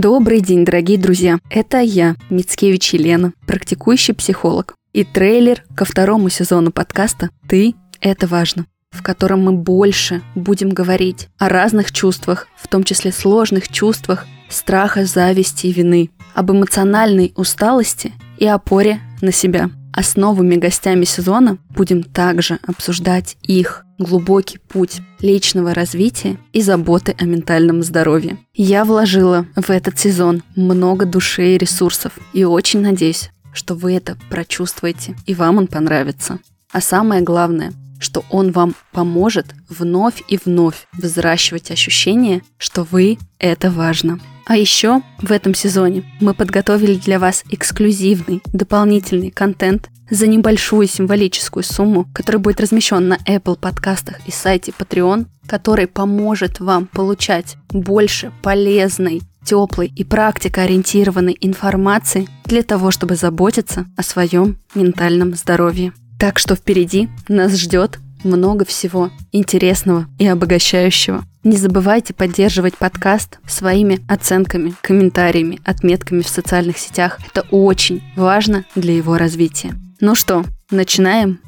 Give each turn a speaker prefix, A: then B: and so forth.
A: Добрый день, дорогие друзья. Это я, Мицкевич Елена, практикующий психолог. И трейлер ко второму сезону подкаста «Ты – это важно», в котором мы больше будем говорить о разных чувствах, в том числе сложных чувствах страха, зависти и вины, об эмоциональной усталости и опоре на себя. Основными гостями сезона будем также обсуждать их глубокий путь личного развития и заботы о ментальном здоровье. Я вложила в этот сезон много души и ресурсов и очень надеюсь, что вы это прочувствуете и вам он понравится. А самое главное, что он вам поможет вновь и вновь взращивать ощущение, что вы – это важно. А еще в этом сезоне мы подготовили для вас эксклюзивный дополнительный контент за небольшую символическую сумму, который будет размещен на Apple подкастах и сайте Patreon, который поможет вам получать больше полезной теплой и практикоориентированной информации для того, чтобы заботиться о своем ментальном здоровье. Так что впереди нас ждет много всего интересного и обогащающего. Не забывайте поддерживать подкаст своими оценками, комментариями, отметками в социальных сетях. Это очень важно для его развития. Ну что, начинаем?